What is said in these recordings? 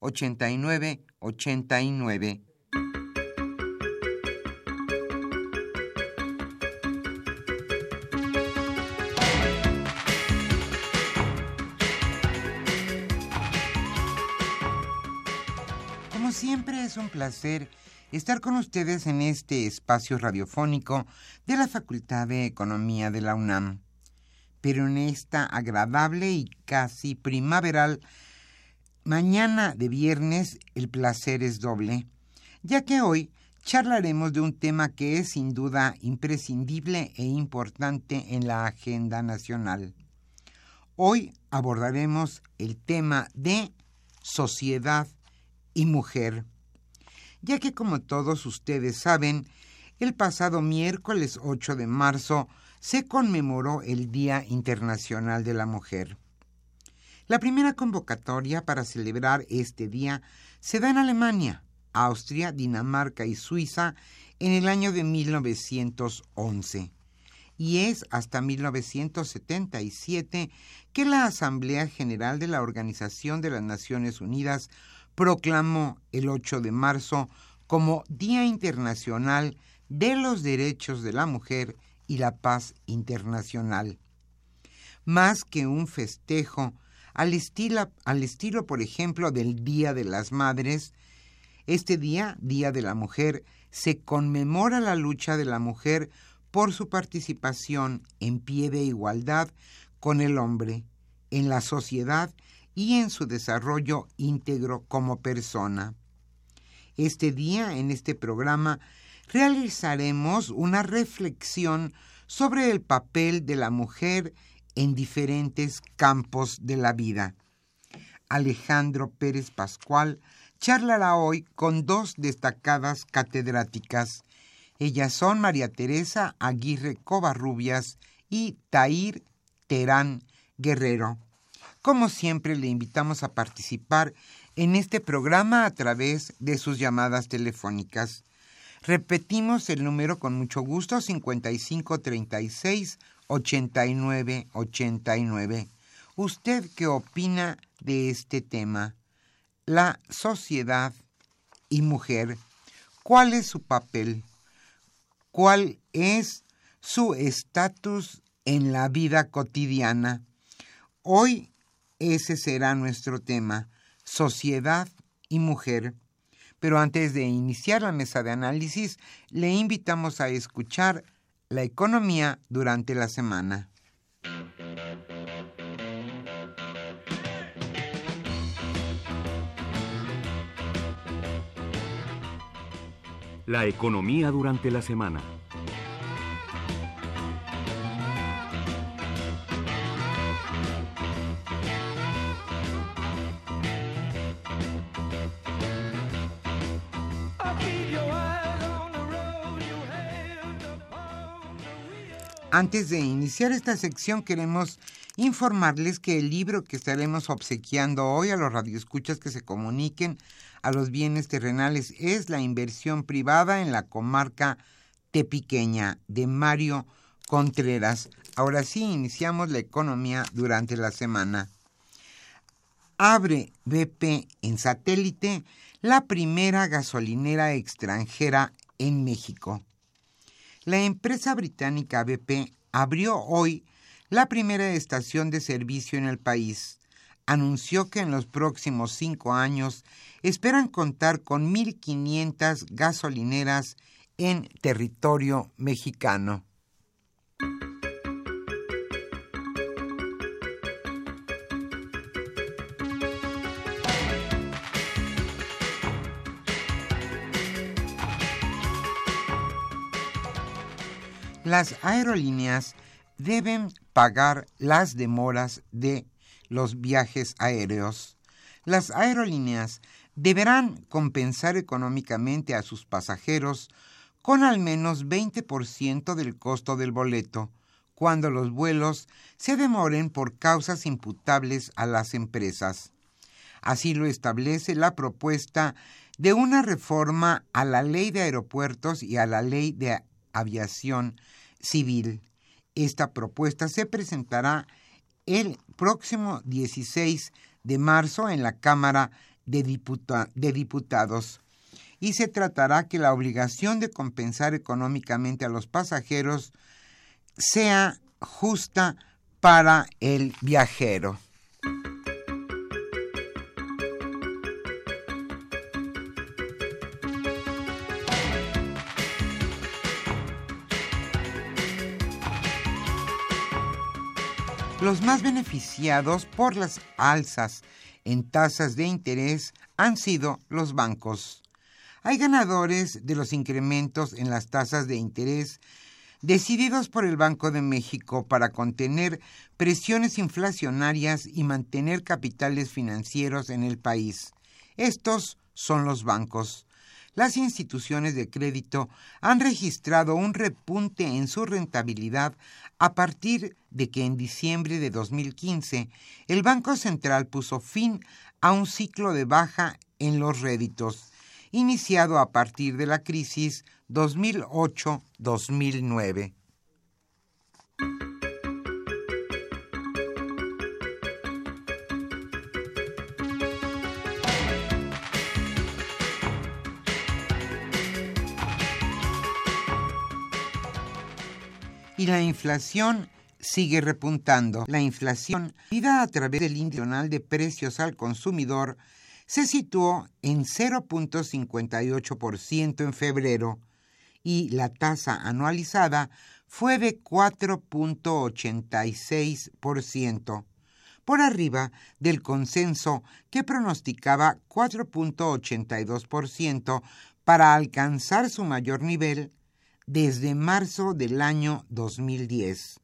89 89. Como siempre es un placer estar con ustedes en este espacio radiofónico de la Facultad de Economía de la UNAM. Pero en esta agradable y casi primaveral Mañana de viernes el placer es doble, ya que hoy charlaremos de un tema que es sin duda imprescindible e importante en la agenda nacional. Hoy abordaremos el tema de sociedad y mujer, ya que como todos ustedes saben, el pasado miércoles 8 de marzo se conmemoró el Día Internacional de la Mujer. La primera convocatoria para celebrar este día se da en Alemania, Austria, Dinamarca y Suiza en el año de 1911 y es hasta 1977 que la Asamblea General de la Organización de las Naciones Unidas proclamó el 8 de marzo como Día Internacional de los Derechos de la Mujer y la Paz Internacional. Más que un festejo, al estilo, al estilo, por ejemplo, del Día de las Madres. Este día, Día de la Mujer, se conmemora la lucha de la mujer por su participación en pie de igualdad con el hombre, en la sociedad y en su desarrollo íntegro como persona. Este día, en este programa, realizaremos una reflexión sobre el papel de la mujer diferentes campos de la vida. Alejandro Pérez Pascual charlará hoy con dos destacadas catedráticas. Ellas son María Teresa Aguirre Covarrubias y Tair Terán Guerrero. Como siempre, le invitamos a participar en este programa a través de sus llamadas telefónicas. Repetimos el número con mucho gusto 5536 8989. ¿Usted qué opina de este tema? La sociedad y mujer. ¿Cuál es su papel? ¿Cuál es su estatus en la vida cotidiana? Hoy ese será nuestro tema, sociedad y mujer. Pero antes de iniciar la mesa de análisis, le invitamos a escuchar la economía durante la semana. La economía durante la semana. Antes de iniciar esta sección queremos informarles que el libro que estaremos obsequiando hoy a los radioescuchas que se comuniquen a los bienes terrenales es La inversión privada en la comarca Tepiqueña de Mario Contreras. Ahora sí, iniciamos la economía durante la semana. Abre BP en satélite la primera gasolinera extranjera en México. La empresa británica BP abrió hoy la primera estación de servicio en el país. Anunció que en los próximos cinco años esperan contar con 1.500 gasolineras en territorio mexicano. Las aerolíneas deben pagar las demoras de los viajes aéreos. Las aerolíneas deberán compensar económicamente a sus pasajeros con al menos 20% del costo del boleto cuando los vuelos se demoren por causas imputables a las empresas. Así lo establece la propuesta de una reforma a la ley de aeropuertos y a la ley de aviación civil. Esta propuesta se presentará el próximo 16 de marzo en la Cámara de, Diputados y se tratará que la obligación de compensar económicamente a los pasajeros sea justa para el viajero. Los más beneficiados por las alzas en tasas de interés han sido los bancos. Hay ganadores de los incrementos en las tasas de interés decididos por el Banco de México para contener presiones inflacionarias y mantener capitales financieros en el país. Estos son los bancos las instituciones de crédito han registrado un repunte en su rentabilidad a partir de que en diciembre de 2015 el Banco Central puso fin a un ciclo de baja en los réditos, iniciado a partir de la crisis 2008-2009. La inflación sigue repuntando. La inflación, medida a través del índice de precios al consumidor, se situó en 0.58% en febrero y la tasa anualizada fue de 4.86%, por arriba del consenso que pronosticaba 4.82% para alcanzar su mayor nivel desde marzo del año 2010,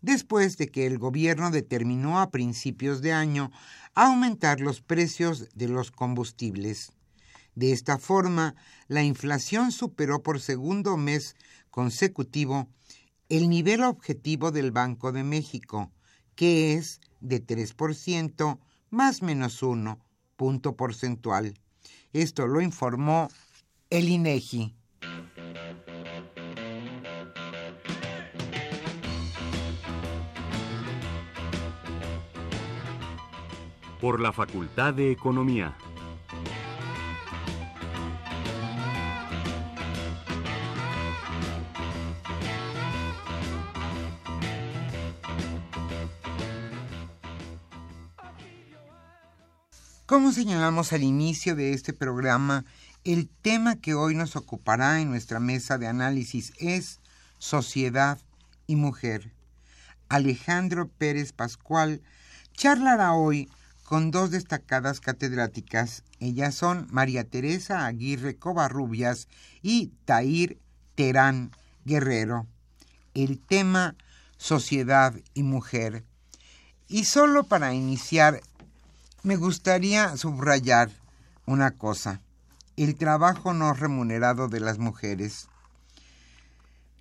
después de que el gobierno determinó a principios de año aumentar los precios de los combustibles. De esta forma, la inflación superó por segundo mes consecutivo el nivel objetivo del Banco de México, que es de 3% más menos 1 punto porcentual. Esto lo informó el INEGI. Por la Facultad de Economía. Como señalamos al inicio de este programa, el tema que hoy nos ocupará en nuestra mesa de análisis es sociedad y mujer. Alejandro Pérez Pascual charlará hoy con dos destacadas catedráticas. Ellas son María Teresa Aguirre Covarrubias y Tair Terán Guerrero. El tema Sociedad y Mujer. Y solo para iniciar, me gustaría subrayar una cosa, el trabajo no remunerado de las mujeres.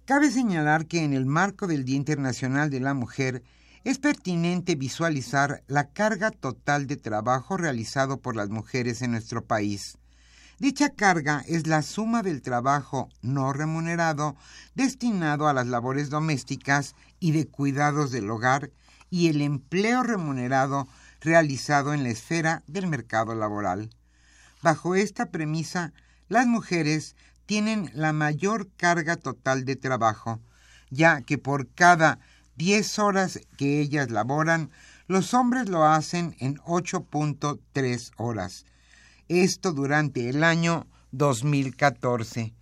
Cabe señalar que en el marco del Día Internacional de la Mujer, es pertinente visualizar la carga total de trabajo realizado por las mujeres en nuestro país. Dicha carga es la suma del trabajo no remunerado destinado a las labores domésticas y de cuidados del hogar y el empleo remunerado realizado en la esfera del mercado laboral. Bajo esta premisa, las mujeres tienen la mayor carga total de trabajo, ya que por cada 10 horas que ellas laboran, los hombres lo hacen en 8.3 horas. Esto durante el año 2014.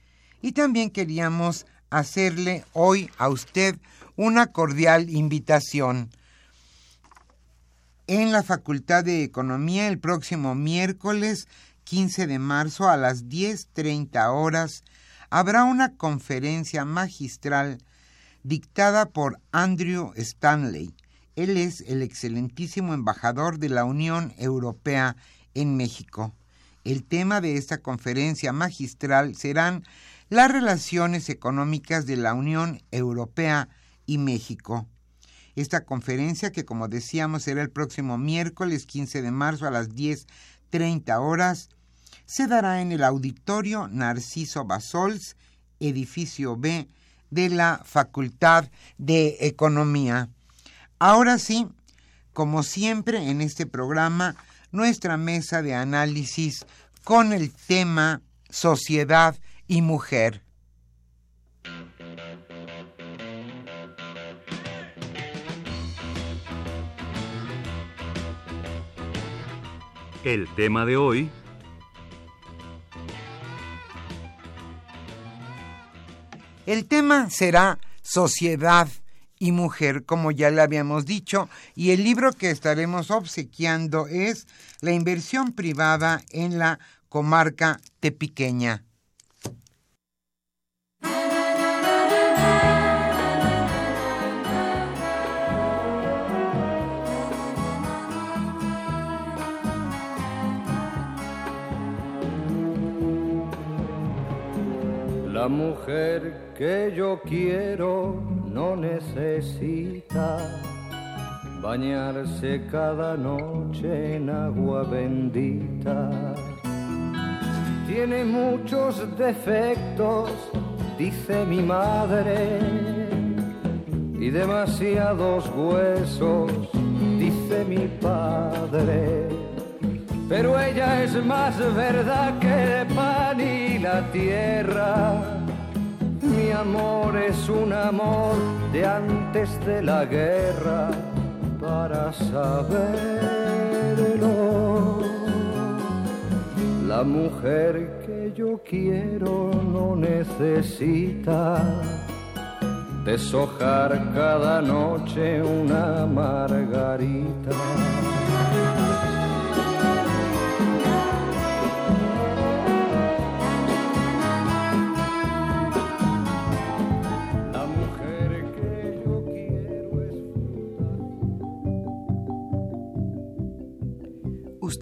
Y también queríamos hacerle hoy a usted una cordial invitación. En la Facultad de Economía el próximo miércoles 15 de marzo a las 10.30 horas habrá una conferencia magistral dictada por Andrew Stanley. Él es el excelentísimo embajador de la Unión Europea en México. El tema de esta conferencia magistral serán las relaciones económicas de la Unión Europea y México. Esta conferencia, que como decíamos será el próximo miércoles 15 de marzo a las 10.30 horas, se dará en el auditorio Narciso Basols, edificio B, de la Facultad de Economía. Ahora sí, como siempre en este programa, nuestra mesa de análisis con el tema sociedad y mujer. El tema de hoy El tema será sociedad y mujer, como ya le habíamos dicho, y el libro que estaremos obsequiando es La inversión privada en la comarca tepiqueña. La mujer que yo quiero no necesita bañarse cada noche en agua bendita. Tiene muchos defectos, dice mi madre, y demasiados huesos, dice mi padre. Pero ella es más verdad que el pan y la tierra amor es un amor de antes de la guerra para saberlo. La mujer que yo quiero no necesita deshojar cada noche una margarita.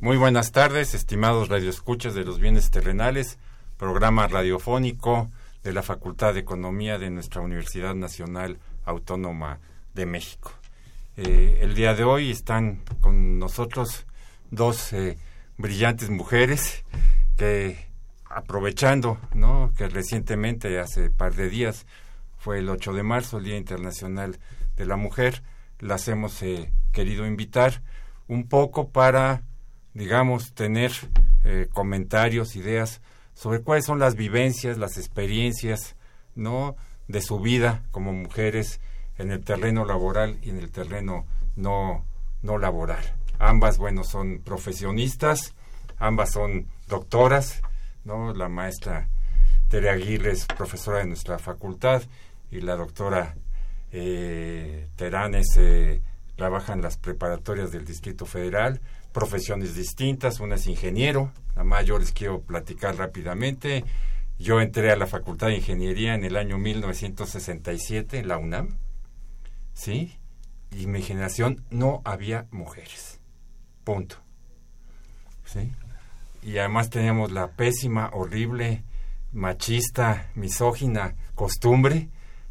Muy buenas tardes, estimados radioescuchas de los bienes terrenales, programa radiofónico de la Facultad de Economía de nuestra Universidad Nacional Autónoma de México. Eh, el día de hoy están con nosotros dos eh, brillantes mujeres que aprovechando que recientemente, hace par de días, fue el 8 de marzo, el Día Internacional de la Mujer, las hemos eh, querido invitar un poco para digamos, tener eh, comentarios, ideas sobre cuáles son las vivencias, las experiencias, ¿no? De su vida como mujeres en el terreno laboral y en el terreno no, no laboral. Ambas, bueno, son profesionistas, ambas son doctoras, ¿no? La maestra Tere Aguirre es profesora de nuestra facultad y la doctora eh, Teranes eh, trabaja en las preparatorias del Distrito Federal profesiones distintas, una es ingeniero, la yo les quiero platicar rápidamente, Yo entré a la Facultad de Ingeniería en el año 1967 en la UNAM, ¿sí? Y mi generación no había mujeres. Punto. ¿Sí? Y además teníamos la pésima, horrible, machista, misógina costumbre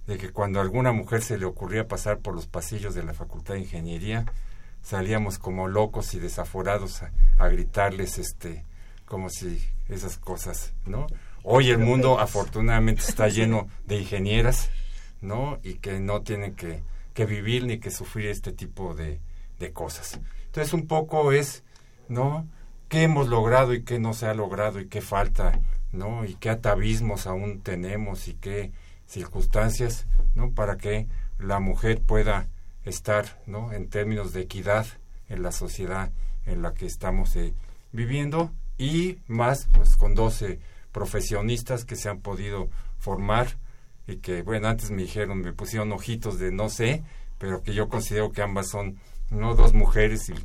de que cuando a alguna mujer se le ocurría pasar por los pasillos de la Facultad de Ingeniería, salíamos como locos y desaforados a, a gritarles, este, como si esas cosas, ¿no? Hoy el mundo afortunadamente está lleno de ingenieras, ¿no? Y que no tienen que, que vivir ni que sufrir este tipo de, de cosas. Entonces un poco es, ¿no? ¿Qué hemos logrado y qué no se ha logrado y qué falta, ¿no? Y qué atavismos aún tenemos y qué circunstancias, ¿no? Para que la mujer pueda estar, ¿no? En términos de equidad en la sociedad en la que estamos eh, viviendo y más, pues, con 12 profesionistas que se han podido formar y que, bueno, antes me dijeron, me pusieron ojitos de no sé, pero que yo considero que ambas son, ¿no? Dos mujeres y,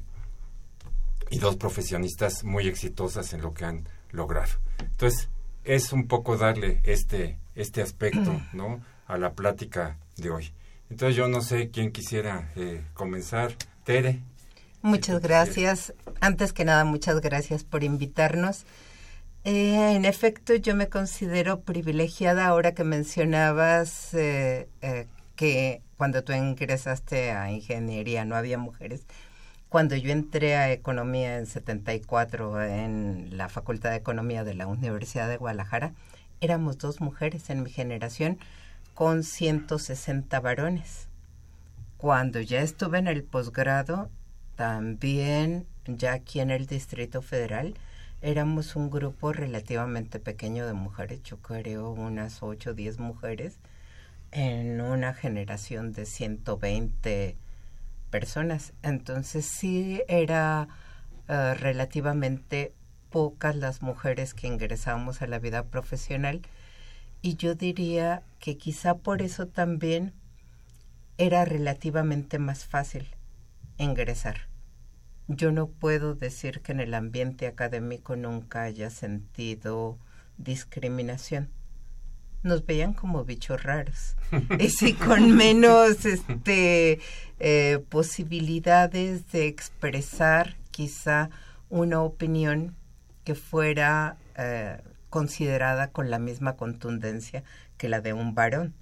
y dos profesionistas muy exitosas en lo que han logrado. Entonces, es un poco darle este, este aspecto, ¿no? A la plática de hoy. Entonces yo no sé quién quisiera eh, comenzar. Tere. Muchas gracias. Antes que nada, muchas gracias por invitarnos. Eh, en efecto, yo me considero privilegiada ahora que mencionabas eh, eh, que cuando tú ingresaste a ingeniería no había mujeres. Cuando yo entré a economía en 74 en la Facultad de Economía de la Universidad de Guadalajara, éramos dos mujeres en mi generación con 160 varones. Cuando ya estuve en el posgrado, también ya aquí en el Distrito Federal, éramos un grupo relativamente pequeño de mujeres, yo creo unas 8 o 10 mujeres, en una generación de 120 personas. Entonces sí era uh, relativamente pocas las mujeres que ingresamos a la vida profesional y yo diría que quizá por eso también era relativamente más fácil ingresar. Yo no puedo decir que en el ambiente académico nunca haya sentido discriminación. Nos veían como bichos raros. y sí, con menos este, eh, posibilidades de expresar quizá una opinión que fuera eh, considerada con la misma contundencia que la de un varón.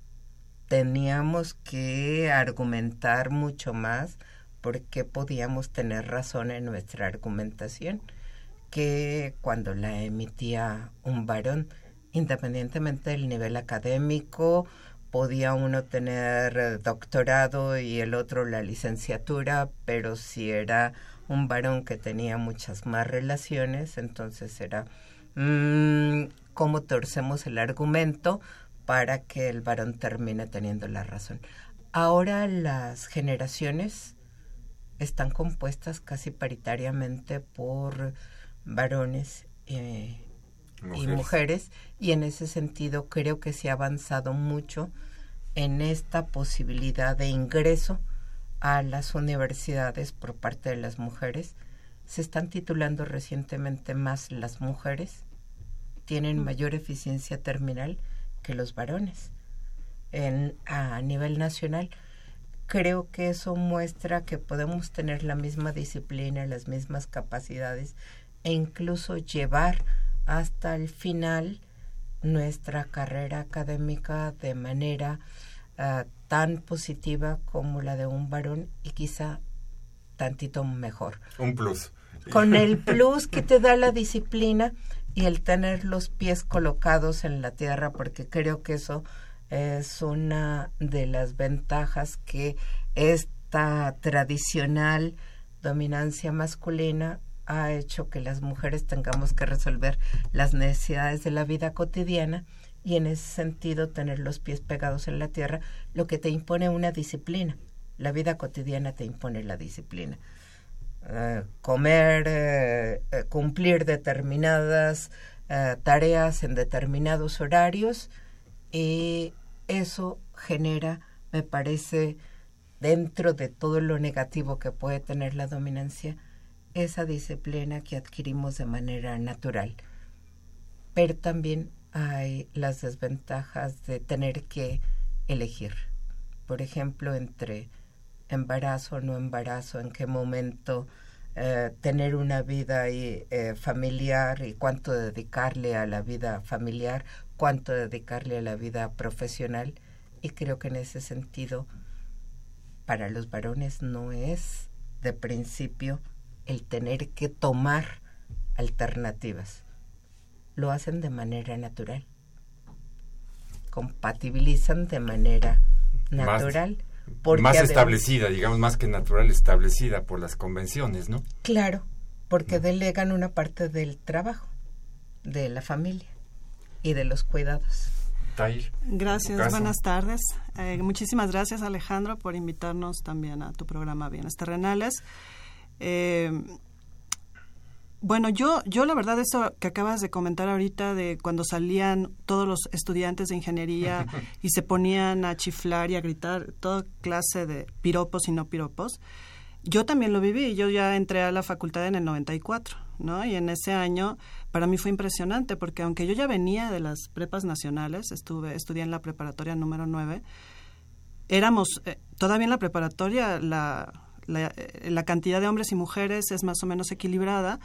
Teníamos que argumentar mucho más porque podíamos tener razón en nuestra argumentación que cuando la emitía un varón, independientemente del nivel académico, podía uno tener doctorado y el otro la licenciatura, pero si era un varón que tenía muchas más relaciones, entonces era mmm, cómo torcemos el argumento para que el varón termine teniendo la razón. Ahora las generaciones están compuestas casi paritariamente por varones eh, y mujeres y en ese sentido creo que se ha avanzado mucho en esta posibilidad de ingreso a las universidades por parte de las mujeres. Se están titulando recientemente más las mujeres, tienen mayor eficiencia terminal que los varones en, a nivel nacional. Creo que eso muestra que podemos tener la misma disciplina, las mismas capacidades e incluso llevar hasta el final nuestra carrera académica de manera uh, tan positiva como la de un varón y quizá tantito mejor. Un plus. Con el plus que te da la disciplina y el tener los pies colocados en la tierra, porque creo que eso es una de las ventajas que esta tradicional dominancia masculina ha hecho que las mujeres tengamos que resolver las necesidades de la vida cotidiana y en ese sentido tener los pies pegados en la tierra, lo que te impone una disciplina. La vida cotidiana te impone la disciplina. Uh, comer, uh, cumplir determinadas tareas en determinados horarios y eso genera, me parece, dentro de todo lo negativo que puede tener la dominancia, esa disciplina que adquirimos de manera natural. Pero también hay las desventajas de tener que elegir. Por ejemplo, entre embarazo o no embarazo, en qué momento eh, tener una vida eh, familiar y cuánto dedicarle a la vida familiar, cuánto dedicarle a la vida profesional. Y creo que en ese sentido, para los varones no es de principio el tener que tomar alternativas. Lo hacen de manera natural. Compatibilizan de manera natural. Más, más establecida, digamos, más que natural, establecida por las convenciones, ¿no? Claro, porque mm. delegan una parte del trabajo, de la familia y de los cuidados. Gracias, buenas tardes. Eh, muchísimas gracias Alejandro por invitarnos también a tu programa Bienes Terrenales. Eh, bueno, yo, yo la verdad eso que acabas de comentar ahorita de cuando salían todos los estudiantes de ingeniería y se ponían a chiflar y a gritar toda clase de piropos y no piropos, yo también lo viví. Yo ya entré a la facultad en el 94, ¿no? Y en ese año para mí fue impresionante porque aunque yo ya venía de las prepas nacionales, estuve estudié en la preparatoria número 9, éramos eh, todavía en la preparatoria la, la, eh, la cantidad de hombres y mujeres es más o menos equilibrada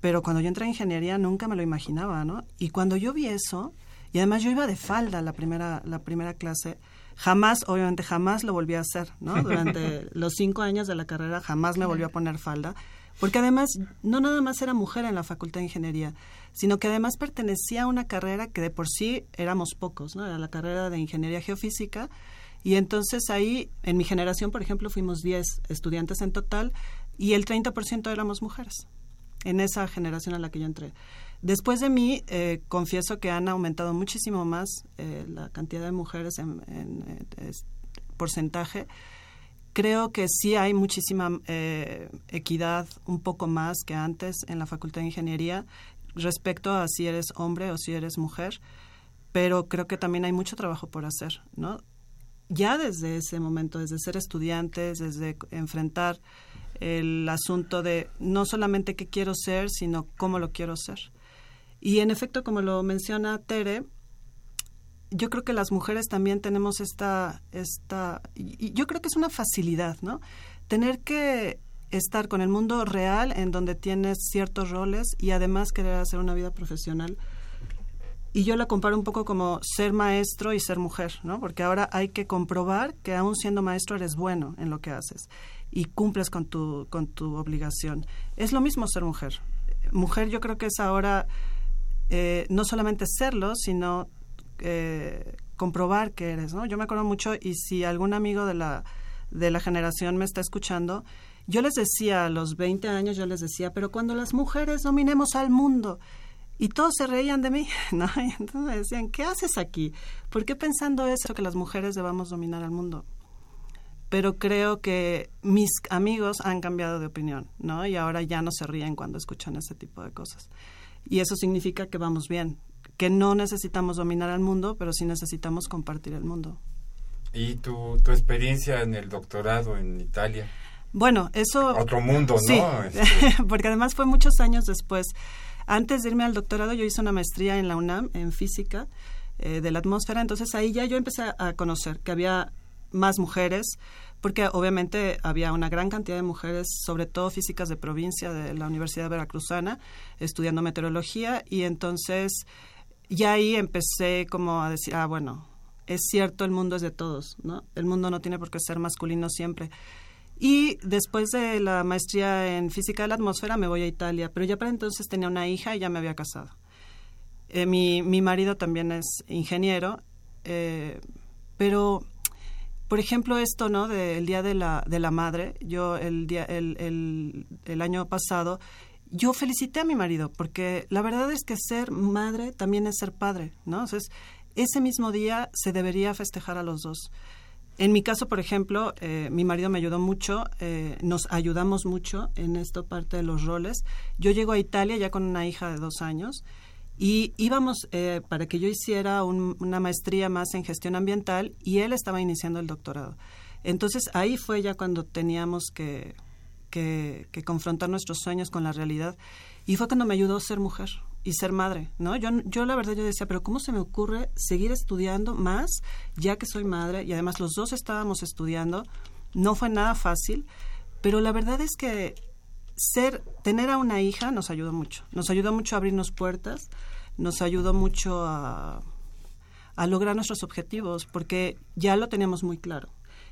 pero cuando yo entré a ingeniería nunca me lo imaginaba, ¿no? Y cuando yo vi eso, y además yo iba de falda la primera, la primera clase, jamás, obviamente jamás lo volví a hacer, ¿no? Durante los cinco años de la carrera jamás me volví a poner falda, porque además no nada más era mujer en la Facultad de Ingeniería, sino que además pertenecía a una carrera que de por sí éramos pocos, ¿no? Era la carrera de Ingeniería Geofísica, y entonces ahí, en mi generación, por ejemplo, fuimos 10 estudiantes en total, y el 30% éramos mujeres en esa generación a la que yo entré. Después de mí, eh, confieso que han aumentado muchísimo más eh, la cantidad de mujeres en, eh, porcentaje. Creo que sí hay muchísima equidad, un poco más que antes en la Facultad de Ingeniería respecto a si eres hombre o si eres mujer, pero creo que también hay mucho trabajo por hacer, ¿no? Ya desde ese momento, desde ser estudiantes, desde enfrentar el asunto de no solamente qué quiero ser, sino cómo lo quiero ser. Y en efecto, como lo menciona Tere, yo creo que las mujeres también tenemos esta, esta, yo creo que es una facilidad, ¿no? Tener que estar con el mundo real en donde tienes ciertos roles y además querer hacer una vida profesional. Y yo la comparo un poco como ser maestro y ser mujer, ¿no? Porque ahora hay que comprobar que aún siendo maestro eres bueno en lo que haces y cumples con tu, con tu obligación. Es lo mismo ser mujer. Mujer yo creo que es ahora eh, no solamente serlo, sino eh, comprobar que eres, ¿no? Yo me acuerdo mucho y si algún amigo de la, de la generación me está escuchando, yo les decía a los 20 años, yo les decía, pero cuando las mujeres dominemos al mundo, y todos se reían de mí, ¿no? Entonces me decían, ¿qué haces aquí? ¿Por qué pensando eso que las mujeres debamos dominar al mundo? Pero creo que mis amigos han cambiado de opinión, ¿no? Y ahora ya no se ríen cuando escuchan ese tipo de cosas. Y eso significa que vamos bien, que no necesitamos dominar al mundo, pero sí necesitamos compartir el mundo. ¿Y tu, tu experiencia en el doctorado en Italia? Bueno, eso... Otro mundo, ¿no? Sí, este. porque además fue muchos años después. Antes de irme al doctorado, yo hice una maestría en la UNAM, en física eh, de la atmósfera, entonces ahí ya yo empecé a conocer que había más mujeres, porque obviamente había una gran cantidad de mujeres, sobre todo físicas de provincia de la Universidad Veracruzana, estudiando meteorología, y entonces ya ahí empecé como a decir, ah, bueno, es cierto, el mundo es de todos, ¿no? El mundo no tiene por qué ser masculino siempre. Y después de la maestría en física de la atmósfera me voy a Italia, pero ya para entonces tenía una hija y ya me había casado. Eh, mi, mi marido también es ingeniero, eh, pero por ejemplo, esto, ¿no? Del Día de la, de la Madre, yo el, día, el, el, año pasado, yo felicité a mi marido, porque la verdad es que ser madre también es ser padre, ¿no? Entonces, ese mismo día se debería festejar a los dos. En mi caso, por ejemplo, eh, mi marido me ayudó mucho, eh, nos ayudamos mucho en esta parte de los roles. Yo llego a Italia ya con una hija de dos años y íbamos eh, para que yo hiciera una maestría más en gestión ambiental y él estaba iniciando el doctorado. Entonces ahí fue ya cuando teníamos que que, confrontar nuestros sueños con la realidad. Y fue cuando me ayudó a ser mujer y ser madre, ¿no? Yo, yo la verdad yo decía, pero ¿cómo se me ocurre seguir estudiando más ya que soy madre? Y además los dos estábamos estudiando. No fue nada fácil, pero la verdad es que ser, tener a una hija nos ayudó mucho. Nos ayudó mucho a abrirnos puertas, nos ayudó mucho a, lograr nuestros objetivos, porque ya lo teníamos muy claro.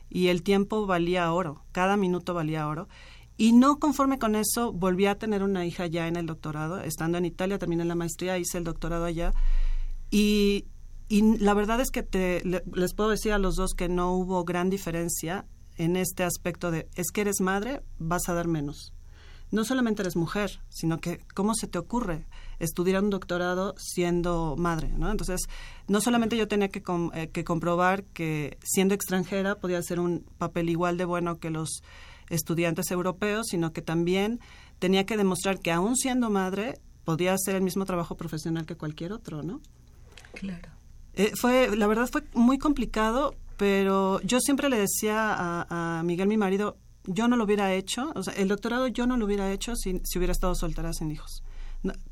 Y el tiempo valía oro, cada minuto valía oro. Y no conforme con eso, volví a tener una hija ya en el doctorado, estando en Italia, terminé la maestría, hice el doctorado allá. Y, y la verdad es que te, les puedo decir a los dos que no hubo gran diferencia en este aspecto de, es que eres madre, vas a dar menos. No solamente eres mujer, sino que, ¿cómo se te ocurre estudiar un doctorado siendo madre? ¿no? Entonces, no solamente yo tenía que, eh, que comprobar que siendo extranjera podía hacer un papel igual de bueno que los estudiantes europeos, sino que también tenía que demostrar que aún siendo madre podía hacer el mismo trabajo profesional que cualquier otro, ¿no? Claro. Eh, fue, la verdad fue muy complicado, pero yo siempre le decía a, Miguel, mi marido, yo no lo hubiera hecho, o sea, el doctorado yo no lo hubiera hecho si, si hubiera estado soltera sin hijos.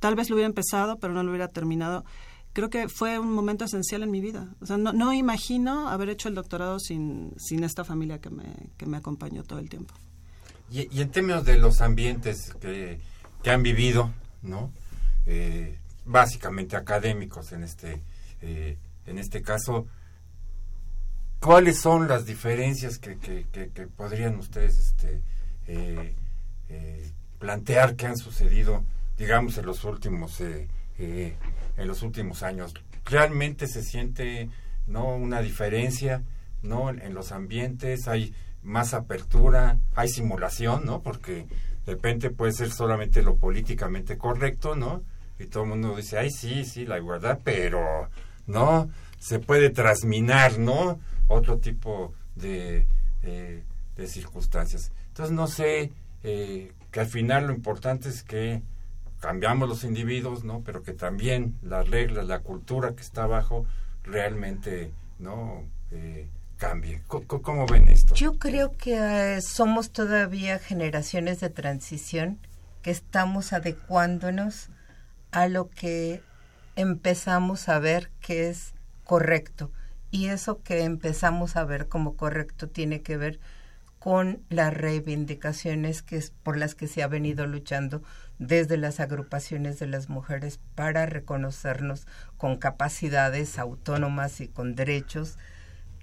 Tal vez lo hubiera empezado, pero no lo hubiera terminado. Creo que fue un momento esencial en mi vida. O sea, no, no imagino haber hecho el doctorado sin, sin esta familia que me, que me acompañó todo el tiempo. Y, en términos de los ambientes que, que han vivido, ¿no? Eh, básicamente académicos en este, eh, en este caso, ¿cuáles son las diferencias que, que, que, podrían ustedes este, eh, plantear que han sucedido, digamos, en los últimos, en los últimos años? ¿Realmente se siente no una diferencia no en los ambientes? ¿Hay más apertura, hay simulación, ¿no? Porque de repente puede ser solamente lo políticamente correcto, ¿no? Y todo el mundo dice, ay, sí, sí, la igualdad, pero, ¿no? Se puede trasminar, ¿no? Otro tipo de, eh, de circunstancias. Entonces, no sé, eh, que al final lo importante es que cambiamos los individuos, ¿no? Pero que también las reglas, la cultura que está abajo, realmente, ¿no? Eh, cambie. ¿Cómo, ven esto? Yo creo que eh, somos todavía generaciones de transición que estamos adecuándonos a lo que empezamos a ver que es correcto. Y eso que empezamos a ver como correcto tiene que ver con las reivindicaciones que es por las que se ha venido luchando desde las agrupaciones de las mujeres para reconocernos con capacidades autónomas y con derechos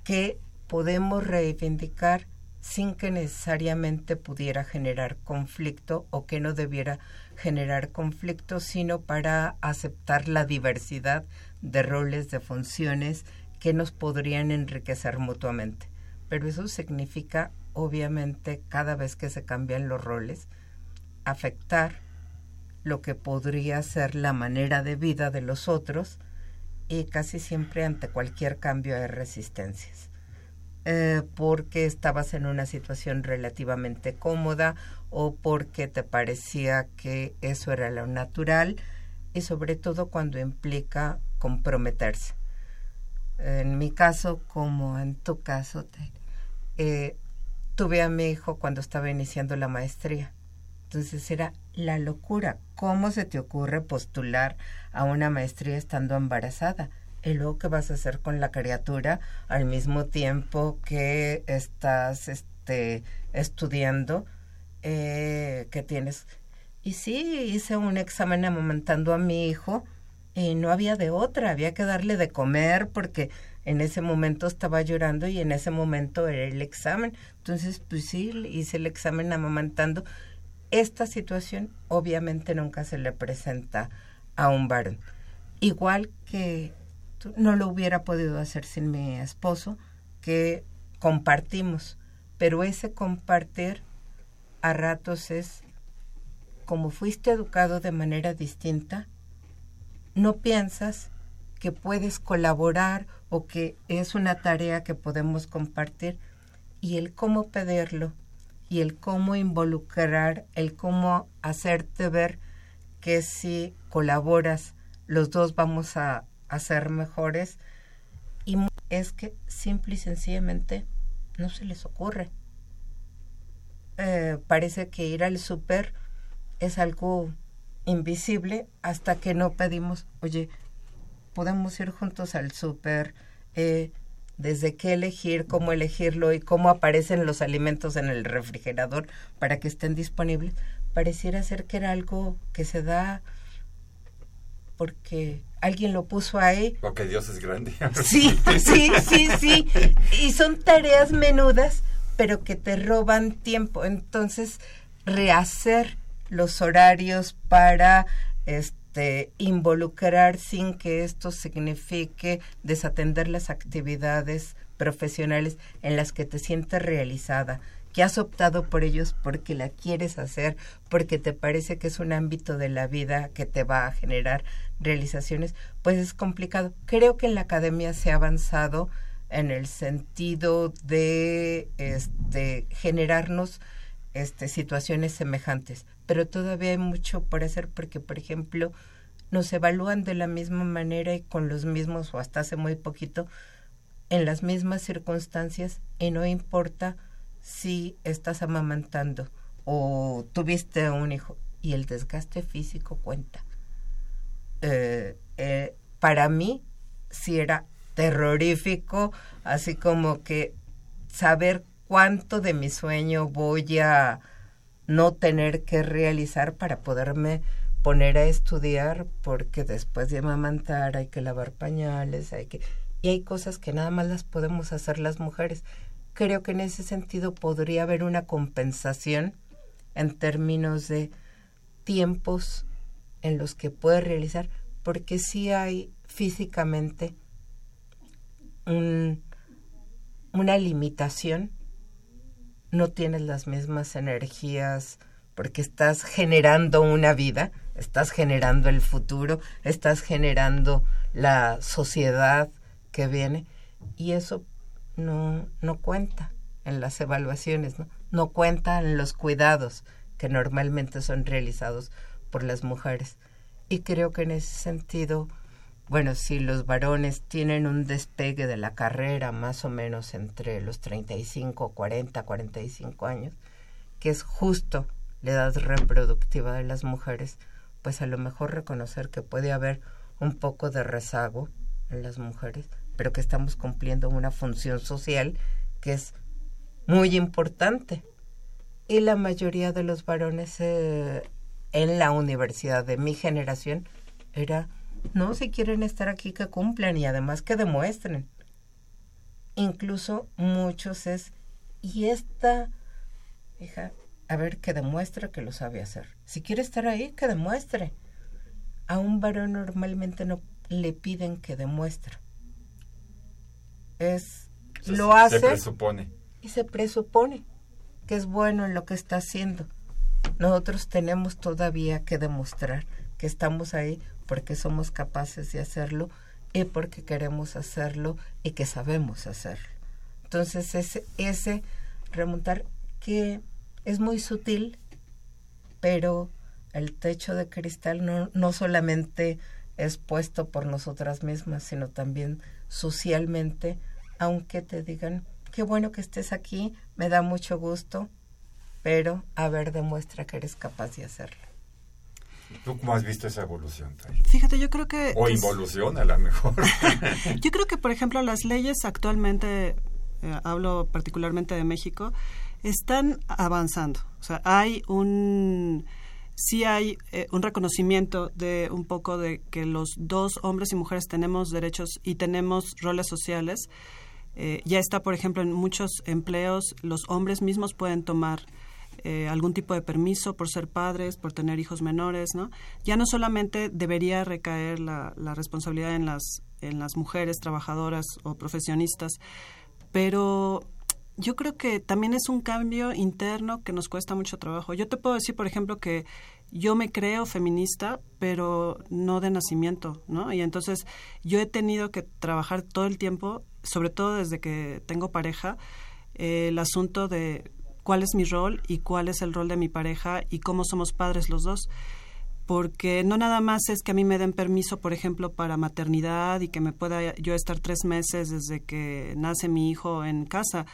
que podemos reivindicar sin que necesariamente pudiera generar conflicto o que no debiera generar conflicto, sino para aceptar la diversidad de roles, de funciones que nos podrían enriquecer mutuamente. Pero eso significa, obviamente, cada vez que se cambian los roles, afectar lo que podría ser la manera de vida de los otros y casi siempre ante cualquier cambio hay resistencias. Eh, porque estabas en una situación relativamente cómoda o porque te parecía que eso era lo natural y sobre todo cuando implica comprometerse. En mi caso, como en tu caso, eh, tuve a mi hijo cuando estaba iniciando la maestría. Entonces era la locura. ¿Cómo se te ocurre postular a una maestría estando embarazada? y luego qué vas a hacer con la criatura al mismo tiempo que estás este estudiando eh, que tienes y sí hice un examen amamantando a mi hijo y no había de otra había que darle de comer porque en ese momento estaba llorando y en ese momento era el examen entonces pues sí hice el examen amamantando esta situación obviamente nunca se le presenta a un varón. Igual que no lo hubiera podido hacer sin mi esposo, que compartimos, pero ese compartir a ratos es como fuiste educado de manera distinta, no piensas que puedes colaborar o que es una tarea que podemos compartir. Y el cómo pedirlo y el cómo involucrar, el cómo hacerte ver que si colaboras, los dos vamos a a ser mejores y es que simple y sencillamente no se les ocurre. eh, parece que ir al súper es algo invisible hasta que no pedimos, oye, podemos ir juntos al súper, eh, desde qué elegir, cómo elegirlo y cómo aparecen los alimentos en el refrigerador para que estén disponibles, pareciera ser que era algo que se da porque alguien lo puso ahí. Porque Dios es grande. Sí, sí, sí, sí. Y son tareas menudas, pero que te roban tiempo. Entonces, rehacer los horarios para este involucrar sin que esto signifique desatender las actividades profesionales en las que te sientes realizada, que has optado por ellos porque la quieres hacer, porque te parece que es un ámbito de la vida que te va a generar realizaciones, pues es complicado. Creo que en la academia se ha avanzado en el sentido de este, generarnos este, situaciones semejantes, pero todavía hay mucho por hacer porque, por ejemplo, nos evalúan de la misma manera y con los mismos, o hasta hace muy poquito, en las mismas circunstancias y no importa si estás amamantando o tuviste un hijo y el desgaste físico cuenta. Eh, eh, para mí sí era terrorífico, así como que saber cuánto de mi sueño voy a no tener que realizar para poderme poner a estudiar, porque después de amamantar hay que lavar pañales, hay que... Y hay cosas que nada más las podemos hacer las mujeres. Creo que en ese sentido podría haber una compensación en términos de tiempos en los que puede realizar, porque sí hay físicamente un, una limitación, no tienes las mismas energías porque estás generando una vida, estás generando el futuro, estás generando la sociedad que viene y eso no, no cuenta en las evaluaciones, ¿no? no cuenta en los cuidados que normalmente son realizados por las mujeres. Y creo que en ese sentido, bueno, si los varones tienen un despegue de la carrera más o menos entre los 35, 40, 45 años, que es justo la edad reproductiva de las mujeres, pues a lo mejor reconocer que puede haber un poco de rezago en las mujeres, pero que estamos cumpliendo una función social que es muy importante. Y la mayoría de los varones eh, en la universidad de mi generación era, no, si quieren estar aquí que cumplan y además que demuestren. Incluso muchos es, y esta hija, a ver, que demuestre que lo sabe hacer. Si quiere estar ahí, que demuestre. A un varón normalmente no le piden que demuestre. Es, lo hace. Se presupone. Y se presupone que es bueno en lo que está haciendo nosotros tenemos todavía que demostrar que estamos ahí porque somos capaces de hacerlo y porque queremos hacerlo y que sabemos hacerlo. Entonces ese, ese remontar que es muy sutil, pero el techo de cristal no, no solamente es puesto por nosotras mismas, sino también socialmente, aunque te digan, qué bueno que estés aquí, me da mucho gusto, pero a ver, demuestra que eres capaz de hacerlo. ¿Tú cómo has visto esa evolución? Fíjate, yo creo que... O involución a lo mejor. yo creo que, por ejemplo, las leyes actualmente, eh, hablo particularmente de México, están avanzando. O sea, hay un... Sí hay eh, un reconocimiento de un poco de que los dos hombres y mujeres tenemos derechos y tenemos roles sociales. Eh, ya está, por ejemplo, en muchos empleos, los hombres mismos pueden tomar eh, algún tipo de permiso por ser padres, por tener hijos menores, ¿no? Ya no solamente debería recaer la, la responsabilidad en las, en las mujeres trabajadoras o profesionistas, pero yo creo que también es un cambio interno que nos cuesta mucho trabajo. Yo te puedo decir, por ejemplo, que yo me creo feminista, pero no de nacimiento, ¿no? Y entonces yo he tenido que trabajar todo el tiempo, sobre todo desde que tengo pareja, eh, el asunto de cuál es mi rol y cuál es el rol de mi pareja y cómo somos padres los dos. Porque no nada más es que a mí me den permiso, por ejemplo, para maternidad y que me pueda yo estar tres meses desde que nace mi hijo en casa,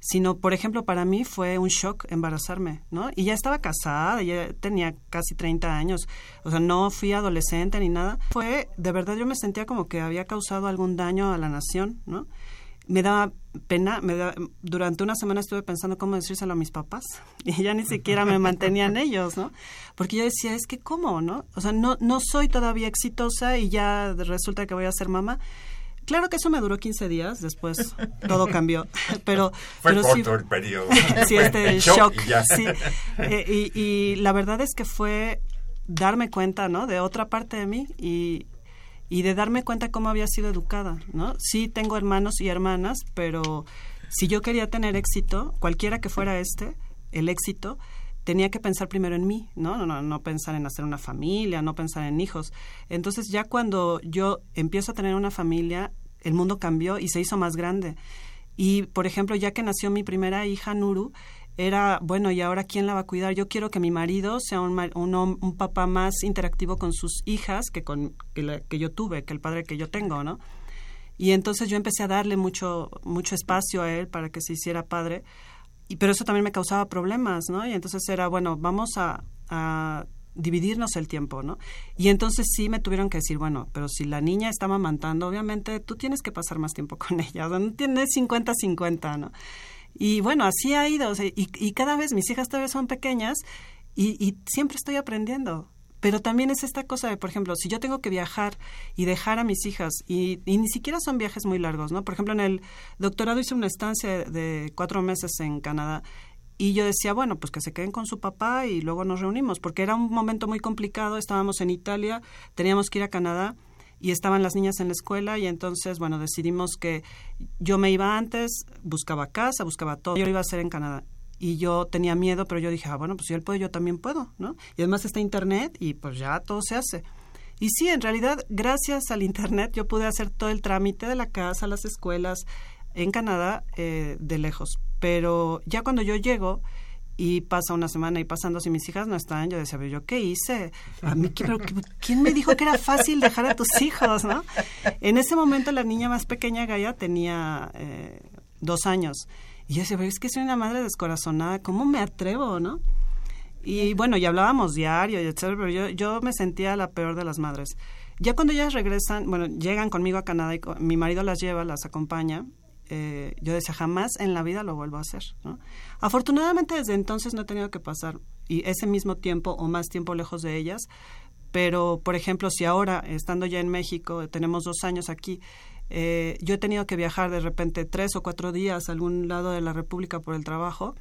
sino, por ejemplo, para mí fue un shock embarazarme, ¿no? Y ya estaba casada, ya tenía casi 30 años, o sea, no fui adolescente ni nada. Fue, de verdad, yo me sentía como que había causado algún daño a la nación, ¿no? Me daba pena, me durante una semana estuve pensando cómo decírselo a mis papás y ya ni siquiera me mantenían ellos, ¿no? Porque yo decía, es que cómo, ¿no? O sea, no, no soy todavía exitosa y ya resulta que voy a ser mamá Claro que eso me duró 15 días, después todo cambió. Pero, Fue pero corto el periodo. sí, este shock. sí. Eh, y, la verdad es que fue darme cuenta, ¿no? De otra parte de mí y, y de darme cuenta cómo había sido educada, ¿no? Sí tengo hermanos y hermanas, pero si yo quería tener éxito, cualquiera que fuera este, el éxito, tenía que pensar primero en mí, ¿no? No, no, no pensar en hacer una familia, no pensar en hijos. Entonces ya cuando yo empiezo a tener una familia, el mundo cambió y se hizo más grande. Y, por ejemplo, ya que nació mi primera hija, Nuru, era, bueno, ¿y ahora quién la va a cuidar? Yo quiero que mi marido sea un, un, papá más interactivo con sus hijas que, con, que, yo tuve, que el padre que yo tengo, ¿no? Y entonces yo empecé a darle mucho, mucho espacio a él para que se hiciera padre y, pero eso también me causaba problemas, ¿no? Y entonces era, bueno, vamos a, dividirnos el tiempo, ¿no? Y entonces sí me tuvieron que decir, bueno, pero si la niña está mamantando, obviamente tú tienes que pasar más tiempo con ella, no tienes 50-50, ¿no? Y bueno, así ha ido, y, cada vez mis hijas todavía son pequeñas y, y siempre estoy aprendiendo, pero también es esta cosa de, por ejemplo, si yo tengo que viajar y dejar a mis hijas, y, ni siquiera son viajes muy largos, ¿no? Por ejemplo, en el doctorado hice una estancia de cuatro meses en Canadá y yo decía, bueno, pues que se queden con su papá y luego nos reunimos, porque era un momento muy complicado, estábamos en Italia, teníamos que ir a Canadá y estaban las niñas en la escuela y entonces, bueno, decidimos que yo me iba antes, buscaba casa, buscaba todo, yo lo iba a hacer en Canadá y yo tenía miedo, pero yo dije, ah, bueno, pues si él puede, yo también puedo, ¿no? Y además está Internet y pues ya todo se hace. Y sí, en realidad, gracias al Internet yo pude hacer todo el trámite de la casa, las escuelas en Canadá eh, de lejos. Pero ya cuando yo llego y pasa una semana y pasando si mis hijas no están, yo decía, ¿yo qué hice? A mí, pero, ¿quién me dijo que era fácil dejar a tus hijos, no? En ese momento la niña más pequeña, Gaia, tenía eh, dos años. Y yo decía, es que soy una madre descorazonada, ¿cómo me atrevo, no? Y bueno, y hablábamos diario, y etcétera, pero yo, yo me sentía la peor de las madres. Ya cuando ellas regresan, bueno, llegan conmigo a Canadá y mi marido las lleva, las acompaña, eh, yo decía, jamás en la vida lo vuelvo a hacer. Afortunadamente desde entonces no he tenido que pasar y ese mismo tiempo o más tiempo lejos de ellas, pero por ejemplo, si ahora, estando ya en México, tenemos dos años aquí, eh, yo he tenido que viajar de repente tres o cuatro días a algún lado de la República por el trabajo.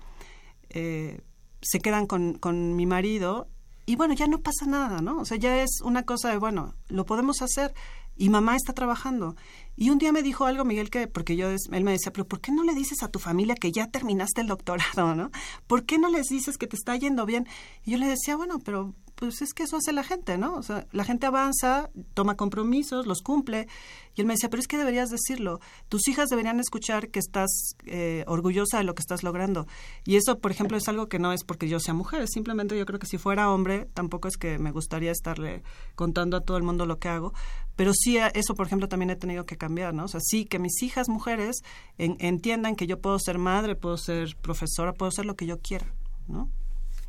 Eh, se quedan con, con mi marido y bueno, ya no pasa nada, ¿no? O sea, ya es una cosa de, bueno, lo podemos hacer y mamá está trabajando. Y un día me dijo algo, Miguel, que porque yo, él me decía, pero ¿por qué no le dices a tu familia que ya terminaste el doctorado, no? ¿Por qué no les dices que te está yendo bien? Y yo le decía, bueno, pero pues es que eso hace la gente, ¿no? O sea, la gente avanza, toma compromisos, los cumple. Y él me decía, pero es que deberías decirlo. Tus hijas deberían escuchar que estás eh, orgullosa de lo que estás logrando. Y eso, por ejemplo, es algo que no es porque yo sea mujer, simplemente yo creo que si fuera hombre, tampoco es que me gustaría estarle contando a todo el mundo lo que hago. Pero sí, eh, eso, por ejemplo, también he tenido que cambiar, ¿no? O sea, sí, que mis hijas mujeres entiendan que yo puedo ser madre, puedo ser profesora, puedo ser lo que yo quiera, ¿no?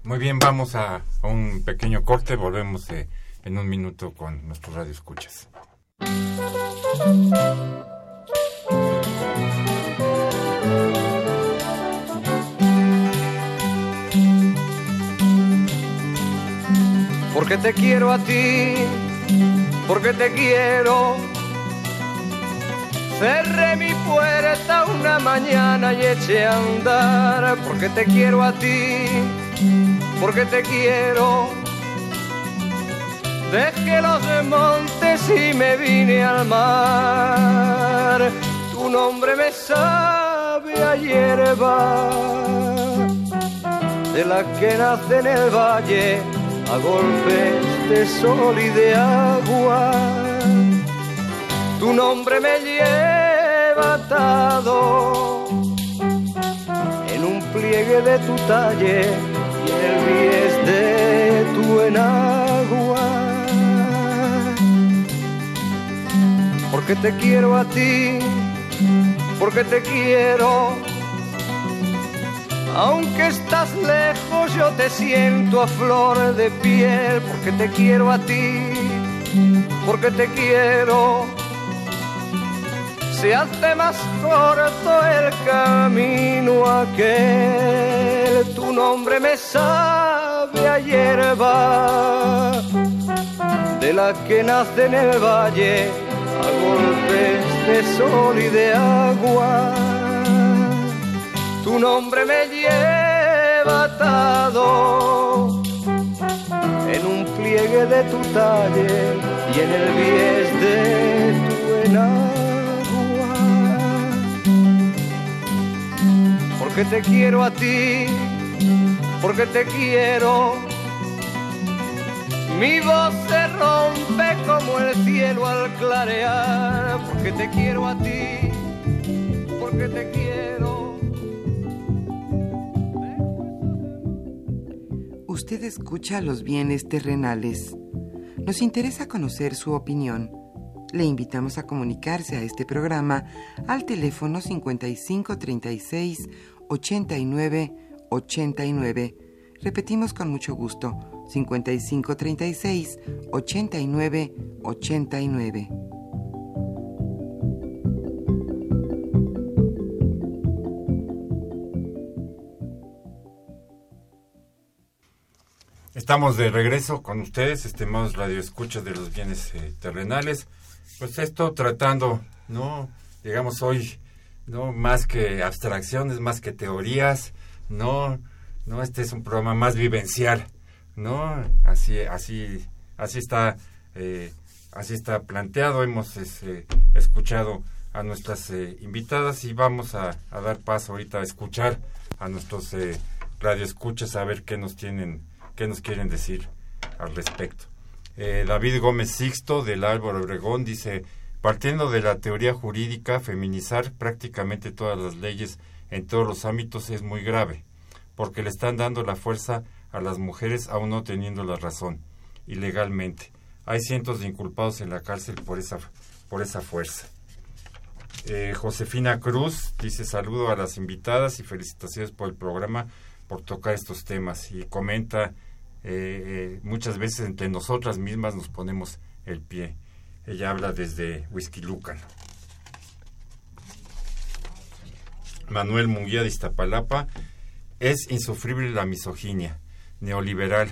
Muy bien, vamos a, un pequeño corte, volvemos eh, en un minuto con nuestros radioescuchas. Porque te quiero a ti, porque te quiero. Cerré mi puerta una mañana y eché a andar, porque te quiero a ti porque te quiero. Dejé los montes y me vine al mar. Tu nombre me sabe a hierba, de la que nace en el valle a golpes de sol y de agua. Tu nombre me lleva atado en un pliegue de tu talle el de tu enagua. Porque te quiero a ti, porque te quiero, Aunque estás lejos, yo te siento a flor de piel, porque te quiero a ti, porque te quiero. Se hace más corto el camino aquel, tu nombre me sabe a hierba, de la que nace en el valle a golpes de sol y de agua tu nombre me lleva atado en un pliegue de tu talle y en el bies de tu enagua. Porque te quiero a ti, porque te quiero. Mi voz se rompe como el cielo al clarear, porque te quiero a ti, porque te quiero. usted escucha los bienes terrenales. Nos interesa conocer su opinión. Le invitamos a comunicarse a este programa al teléfono 5536 89 89. Repetimos con mucho gusto, 5536 89 89. Estamos de regreso con ustedes, estimados radioescuchas de los bienes eh, terrenales. Pues esto tratando, ¿no? Digamos hoy, ¿no? Más que abstracciones, más que teorías, ¿no? No, este es un programa más vivencial, ¿no? Así, así, así está, eh, así está planteado. Hemos este, escuchado a nuestras eh, invitadas y vamos a, dar paso ahorita a escuchar a nuestros radioescuchas a ver qué nos tienen qué nos quieren decir al respecto. Eh, David Gómez Sixto del Álvaro Obregón dice, partiendo de la teoría jurídica, feminizar prácticamente todas las leyes en todos los ámbitos es muy grave, porque le están dando la fuerza a las mujeres aún no teniendo la razón, ilegalmente. Hay cientos de inculpados en la cárcel por esa, por esa fuerza. Eh, Josefina Cruz dice saludo a las invitadas y felicitaciones por el programa, por tocar estos temas y comenta eh, eh, muchas veces entre nosotras mismas nos ponemos el pie. Ella habla desde Whisky Lucan. Manuel Munguía de Iztapalapa, es insufrible la misoginia neoliberal,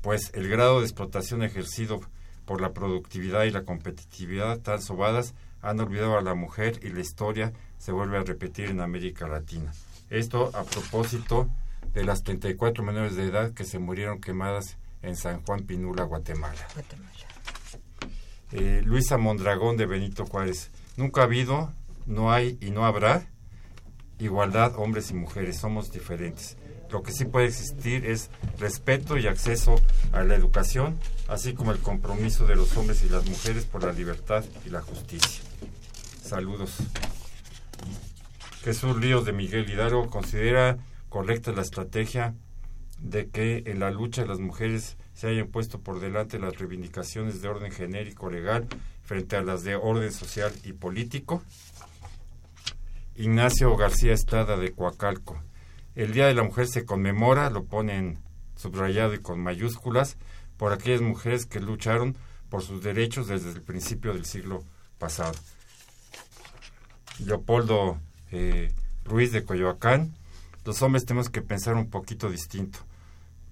pues el grado de explotación ejercido por la productividad y la competitividad tan sobadas han olvidado a la mujer y la historia se vuelve a repetir en América Latina. Esto a propósito de las 34 menores de edad que se murieron quemadas en San Juan Pinula, Guatemala. Eh, Luisa Mondragón de Benito Juárez. Nunca ha habido, no hay y no habrá igualdad hombres y mujeres, somos diferentes. Lo que sí puede existir es respeto y acceso a la educación, así como el compromiso de los hombres y las mujeres por la libertad y la justicia. Saludos. Jesús Ríos de Miguel Hidalgo considera correcta la estrategia de que en la lucha las mujeres se hayan puesto por delante las reivindicaciones de orden genérico legal frente a las de orden social y político. Ignacio García Estrada de Coacalco. El Día de la Mujer se conmemora, lo ponen subrayado y con mayúsculas, por aquellas mujeres que lucharon por sus derechos desde el principio del siglo pasado. Leopoldo eh, Ruiz de Coyoacán los hombres tenemos que pensar un poquito distinto.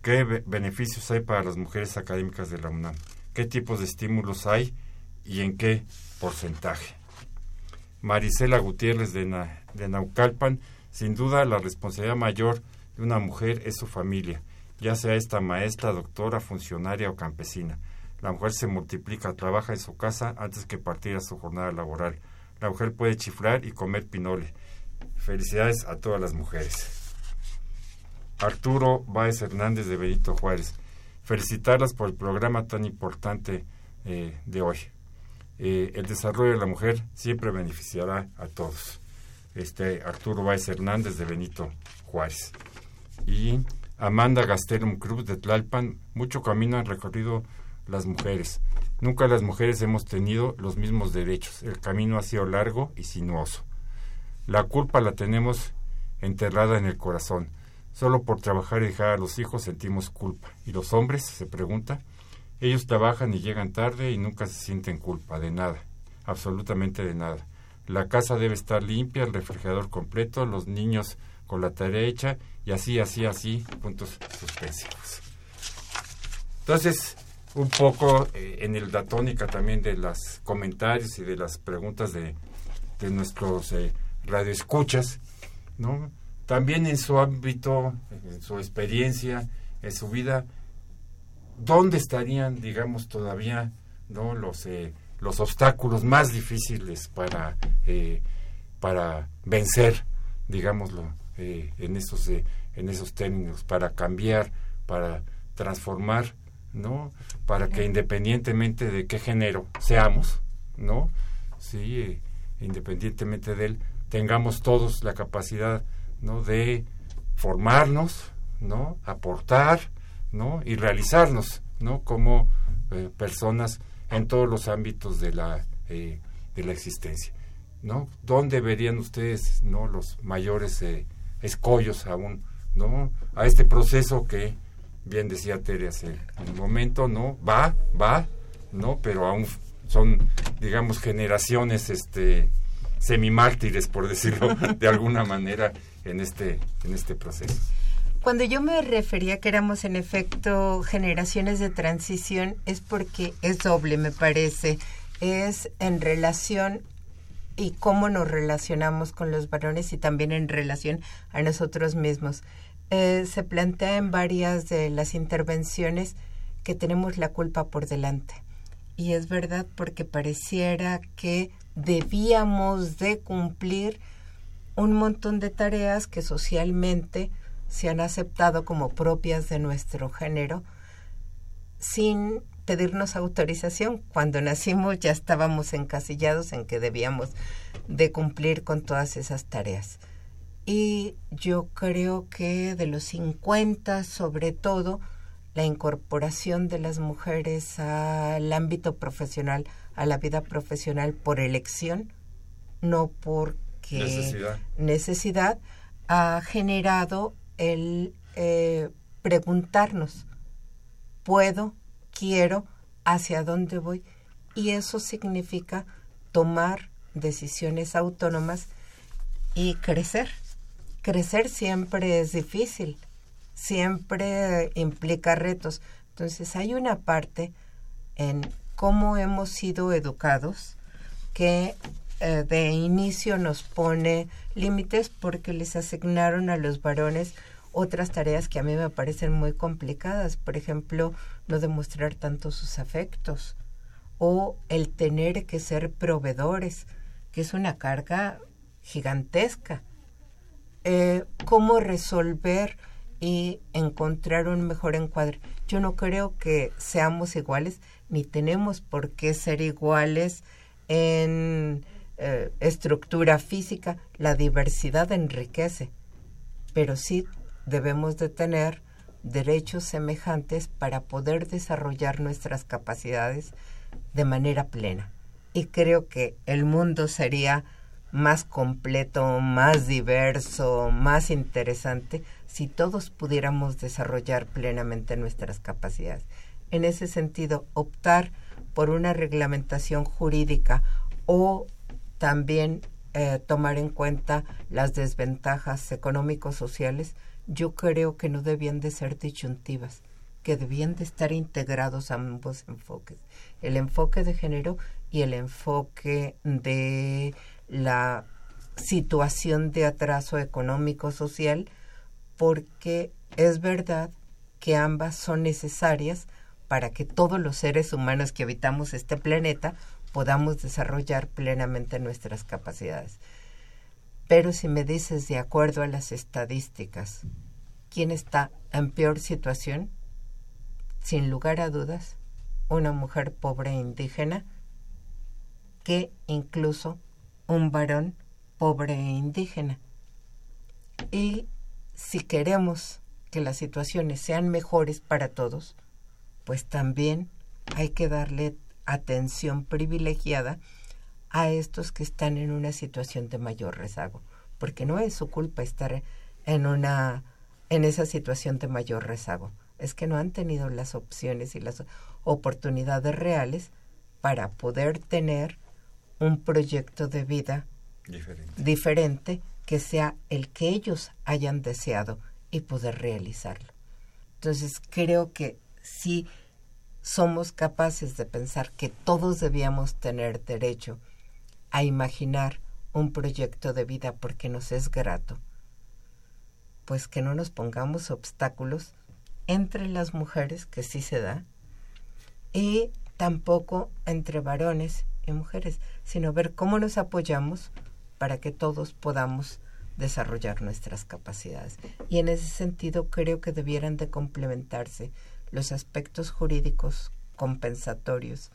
¿Qué beneficios hay para las mujeres académicas de la UNAM? ¿Qué tipos de estímulos hay y en qué porcentaje? Marisela Gutiérrez de, de Naucalpan, sin duda la responsabilidad mayor de una mujer es su familia, ya sea esta maestra, doctora, funcionaria o campesina. La mujer se multiplica, trabaja en su casa antes que partir a su jornada laboral. La mujer puede chiflar y comer pinole. Felicidades a todas las mujeres. Arturo Báez Hernández de Benito Juárez. Felicitarlas por el programa tan importante eh, de hoy. Eh, el desarrollo de la mujer siempre beneficiará a todos. Este Arturo Báez Hernández de Benito Juárez. Y Amanda Gastelum Cruz de Tlalpan, mucho camino han recorrido las mujeres. Nunca las mujeres hemos tenido los mismos derechos. El camino ha sido largo y sinuoso. La culpa la tenemos enterrada en el corazón Solo por trabajar y dejar a los hijos sentimos culpa. ¿Y los hombres? se pregunta. Ellos trabajan y llegan tarde y nunca se sienten culpa de nada, absolutamente de nada. La casa debe estar limpia, el refrigerador completo, los niños con la tarea hecha y así, así, así, puntos suspensivos. Entonces, un poco eh, en la tónica también de los comentarios y de las preguntas de, de nuestros eh, radioescuchas, ¿no? También en su ámbito, en su experiencia, en su vida, ¿dónde estarían, digamos, todavía no los eh, los obstáculos más difíciles para eh, para vencer, digámoslo, eh, en esos en esos términos, para cambiar, para transformar, ¿no? Para que independientemente de qué género seamos, ¿no? Sí, independientemente de él, tengamos todos la capacidad, ¿no? De formarnos, ¿no? Aportar, ¿no? Y realizarnos, ¿no? Como eh, personas en todos los ámbitos de la, eh, de la existencia, ¿no? ¿Dónde verían ustedes, ¿no? Los mayores eh, escollos aún, ¿no? A este proceso que, bien decía Tere hace un momento, ¿no? Va, va, ¿no? Pero aún son, digamos, generaciones, este, semimártires, por decirlo de alguna manera, en este, en este proceso. Cuando yo me refería que éramos en efecto generaciones de transición es porque es doble, me parece. Es en relación y cómo nos relacionamos con los varones y también en relación a nosotros mismos. Eh, se plantea en varias de las intervenciones que tenemos la culpa por delante. Y es verdad porque pareciera que debíamos de cumplir un montón de tareas que socialmente se han aceptado como propias de nuestro género sin pedirnos autorización. Cuando nacimos ya estábamos encasillados en que debíamos de cumplir con todas esas tareas. Y yo creo que de los 50, sobre todo, la incorporación de las mujeres al ámbito profesional, a la vida profesional por elección, no porque necesidad, necesidad ha generado el eh, preguntarnos, puedo, quiero, hacia dónde voy, y eso significa tomar decisiones autónomas y crecer. Crecer siempre es difícil, siempre implica retos. Entonces hay una parte en cómo hemos sido educados que eh, de inicio nos pone límites porque les asignaron a los varones otras tareas que a mí me parecen muy complicadas, por ejemplo, no demostrar tanto sus afectos o el tener que ser proveedores, que es una carga gigantesca. Eh, ¿Cómo resolver y encontrar un mejor encuadre? Yo no creo que seamos iguales, ni tenemos por qué ser iguales en eh, estructura física. La diversidad enriquece, pero sí debemos de tener derechos semejantes para poder desarrollar nuestras capacidades de manera plena. Y creo que el mundo sería más completo, más diverso, más interesante si todos pudiéramos desarrollar plenamente nuestras capacidades. En ese sentido, optar por una reglamentación jurídica o también eh, tomar en cuenta las desventajas económicos-sociales yo creo que no debían de ser disyuntivas, que debían de estar integrados ambos enfoques, el enfoque de género y el enfoque de la situación de atraso económico social, porque es verdad que ambas son necesarias para que todos los seres humanos que habitamos este planeta podamos desarrollar plenamente nuestras capacidades. Pero si me dices de acuerdo a las estadísticas, ¿quién está en peor situación? Sin lugar a dudas, una mujer pobre e indígena que incluso un varón pobre e indígena. Y si queremos que las situaciones sean mejores para todos, pues también hay que darle atención privilegiada a estos que están en una situación de mayor rezago, porque no es su culpa estar en una en esa situación de mayor rezago. Es que no han tenido las opciones y las oportunidades reales para poder tener un proyecto de vida diferente. que sea el que ellos hayan deseado y poder realizarlo. Entonces creo que si somos capaces de pensar que todos debíamos tener derecho a imaginar un proyecto de vida porque nos es grato, pues que no nos pongamos obstáculos entre las mujeres, que sí se da, y tampoco entre varones y mujeres, sino ver cómo nos apoyamos para que todos podamos desarrollar nuestras capacidades. Y en ese sentido creo que debieran de complementarse los aspectos jurídicos compensatorios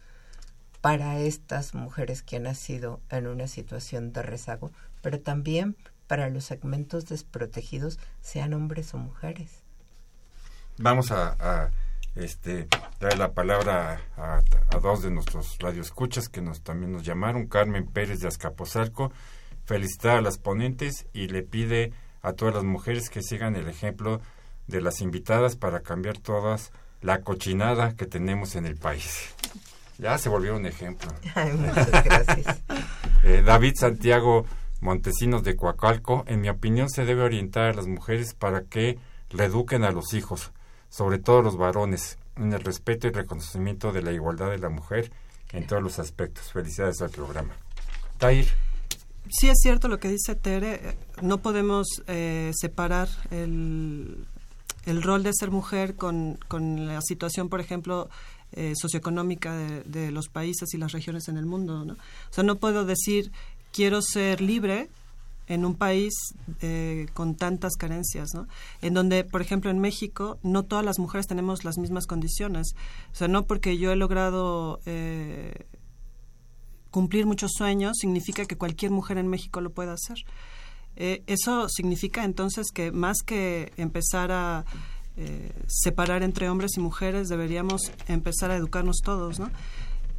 para estas mujeres que han nacido en una situación de rezago, pero también para los segmentos desprotegidos, sean hombres o mujeres. Vamos a, este, dar la palabra a, dos de nuestros radioescuchas que nos también nos llamaron, Carmen Pérez de Azcapotzalco, felicitar a las ponentes y le pide a todas las mujeres que sigan el ejemplo de las invitadas para cambiar todas la cochinada que tenemos en el país. Ya se volvió un ejemplo. muchas gracias. Eh, David Santiago Montesinos de Coacalco, en mi opinión se debe orientar a las mujeres para que reeduquen a los hijos, sobre todo los varones, en el respeto y reconocimiento de la igualdad de la mujer en todos los aspectos. Felicidades al programa. Tair. Sí es cierto lo que dice Tere, no podemos eh, separar el, el, rol de ser mujer con, con la situación, por ejemplo, eh, socioeconómica de, los países y las regiones en el mundo. ¿no? O sea, no puedo decir quiero ser libre en un país eh, con tantas carencias, ¿no? En donde, por ejemplo, en México, no todas las mujeres tenemos las mismas condiciones. O sea, no porque yo he logrado eh, cumplir muchos sueños, significa que cualquier mujer en México lo pueda hacer. Eh, eso significa entonces que más que empezar a separar entre hombres y mujeres, deberíamos empezar a educarnos todos, ¿no?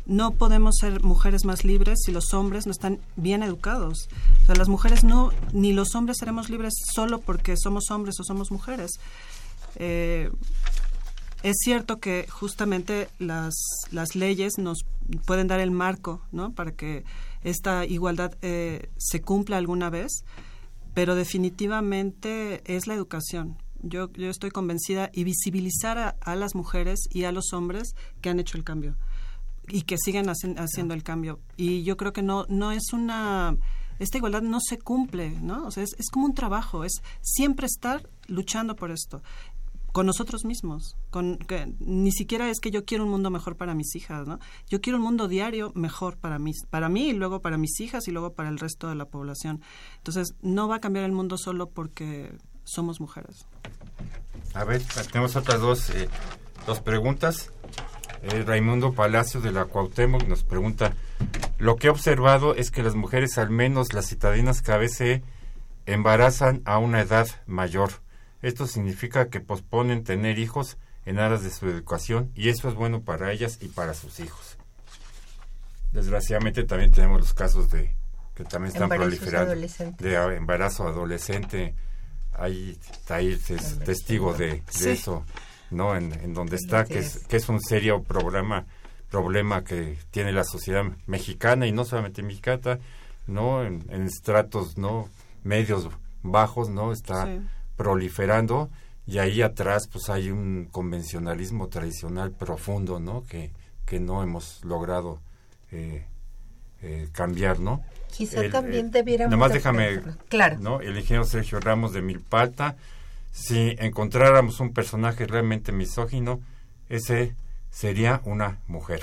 no podemos ser mujeres más libres si los hombres no están bien educados. O sea, las mujeres no, ni los hombres seremos libres solo porque somos hombres o somos mujeres. Eh, es cierto que justamente las, las leyes nos pueden dar el marco ¿no? para que esta igualdad eh, se cumpla alguna vez, pero definitivamente es la educación. Yo, yo estoy convencida y visibilizar a las mujeres y a los hombres que han hecho el cambio y que sigan haciendo el cambio. Y yo creo que no, no es una esta igualdad no se cumple, ¿no? O sea, es, es, como un trabajo, es siempre estar luchando por esto con nosotros mismos, con que ni siquiera es que yo quiero un mundo mejor para mis hijas, ¿no? Yo quiero un mundo diario mejor para mí, para mí y luego para mis hijas y luego para el resto de la población. Entonces, no va a cambiar el mundo solo porque somos mujeres. A ver, tenemos otras dos, eh, dos preguntas. Eh, Raimundo Palacio de la Cuauhtémoc nos pregunta, lo que he observado es que las mujeres, al menos las citadinas, se embarazan a una edad mayor. Esto significa que posponen tener hijos en aras de su educación y eso es bueno para ellas y para sus hijos. Desgraciadamente también tenemos los casos de que también están proliferando de embarazo adolescente. Ahí está ahí es testigo de, eso. ¿no? En, donde está, que es, que es un serio problema, problema que tiene la sociedad mexicana y no solamente mexicana, ¿no? En, estratos, ¿no? Medios bajos, ¿no? Está proliferando y ahí atrás pues hay un convencionalismo tradicional profundo, ¿no? Que, que no hemos logrado eh, eh, cambiar, ¿no? Quizá también debiéramos... Nomás déjame... Claro. ¿no? El ingeniero Sergio Ramos de Milpalta si encontráramos un personaje realmente misógino, ese sería una mujer.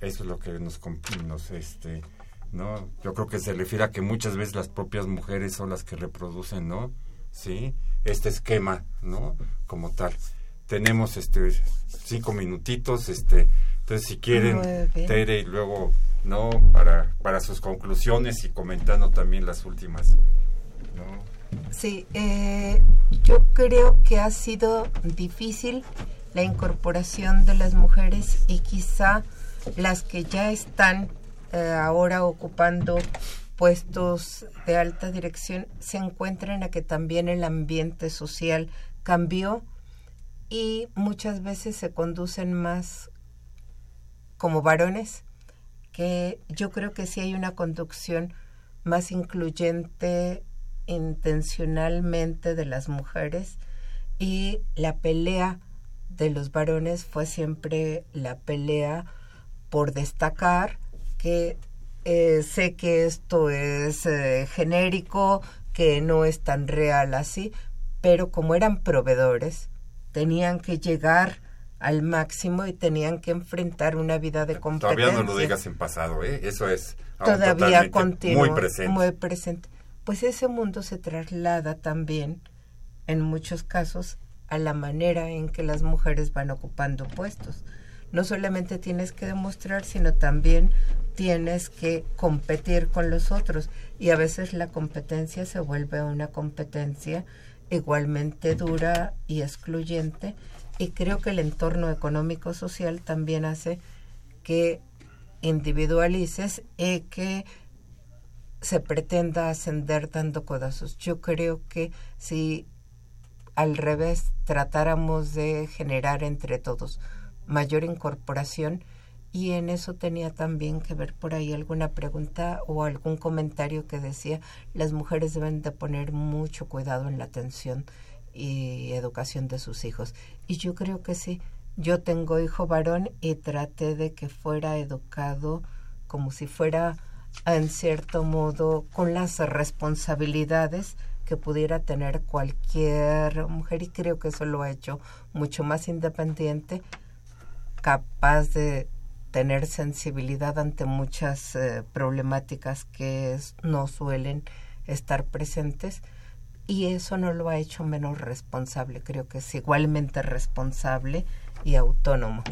Eso es lo que nos, nos este, ¿no? Yo creo que se refiere a que muchas veces las propias mujeres son las que reproducen, ¿no? Sí, este esquema, ¿no? Como tal. Tenemos este cinco minutitos, este, entonces si quieren, Tere y luego, ¿no? Para, para sus conclusiones y comentando también las últimas, ¿no? Sí, eh, yo creo que ha sido difícil la incorporación de las mujeres y quizá las que ya están eh, ahora ocupando puestos de alta dirección se encuentran a que también el ambiente social cambió y muchas veces se conducen más como varones, que yo creo que sí hay una conducción más incluyente intencionalmente de las mujeres y la pelea de los varones fue siempre la pelea por destacar que eh, sé que esto es eh, genérico, que no es tan real así, pero como eran proveedores, tenían que llegar al máximo y tenían que enfrentar una vida de competencia. Todavía no lo digas en pasado, ¿eh? Eso es todavía continúa, muy presente. Muy presente. Pues ese mundo se traslada también, en muchos casos, a la manera en que las mujeres van ocupando puestos. No solamente tienes que demostrar, sino también tienes que competir con los otros. Y a veces la competencia se vuelve una competencia igualmente dura y excluyente. Y creo que el entorno económico social también hace que individualices y que se pretenda ascender dando codazos. Yo creo que si al revés tratáramos de generar entre todos mayor incorporación y en eso tenía también que ver por ahí alguna pregunta o algún comentario que decía las mujeres deben de poner mucho cuidado en la atención y educación de sus hijos y yo creo que sí yo tengo hijo varón y traté de que fuera educado como si fuera en cierto modo con las responsabilidades que pudiera tener cualquier mujer y creo que eso lo ha hecho mucho más independiente, capaz de tener sensibilidad ante muchas eh, problemáticas que no suelen estar presentes y eso no lo ha hecho menos responsable, creo que es igualmente responsable y autónomo.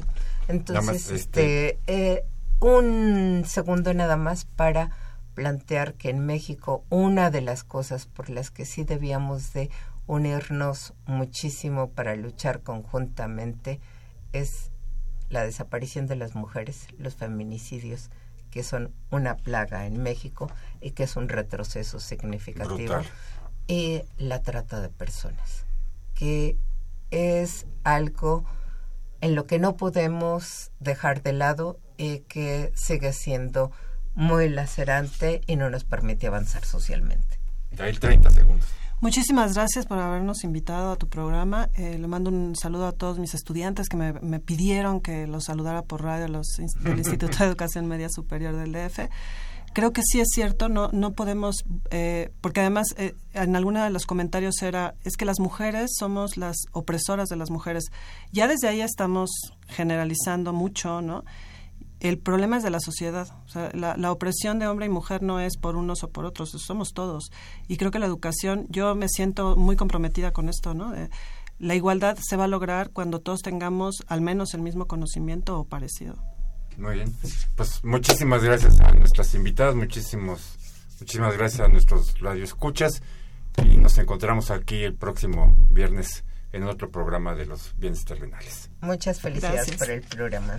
Entonces, este, este eh, un segundo nada más para plantear que en México una de las cosas por las que sí debíamos de unirnos muchísimo para luchar conjuntamente es la desaparición de las mujeres, los feminicidios, que son una plaga en México y que es un retroceso significativo, y la trata de personas, que es algo en lo que no podemos dejar de lado y que sigue siendo muy lacerante y no nos permite avanzar socialmente. Hay 30 segundos. Muchísimas gracias por habernos invitado a tu programa. Eh, le mando un saludo a todos mis estudiantes que me, pidieron que los saludara por radio los del Instituto de Educación Media Superior del DF creo que sí es cierto, no, no podemos, eh, porque además eh, en alguno de los comentarios era, es que las mujeres somos las opresoras de las mujeres. Ya desde ahí estamos generalizando mucho, ¿no? El problema es de la sociedad. O sea, la, opresión de hombre y mujer no es por unos o por otros, somos todos. Y creo que la educación, yo me siento muy comprometida con esto, ¿no? Eh, la igualdad se va a lograr cuando todos tengamos al menos el mismo conocimiento o parecido. Muy bien. Pues muchísimas gracias a nuestras invitadas, muchísimos, muchísimas gracias a nuestros radioescuchas y nos encontramos aquí el próximo viernes en otro programa de los bienes terrenales. Muchas felicidades por el programa.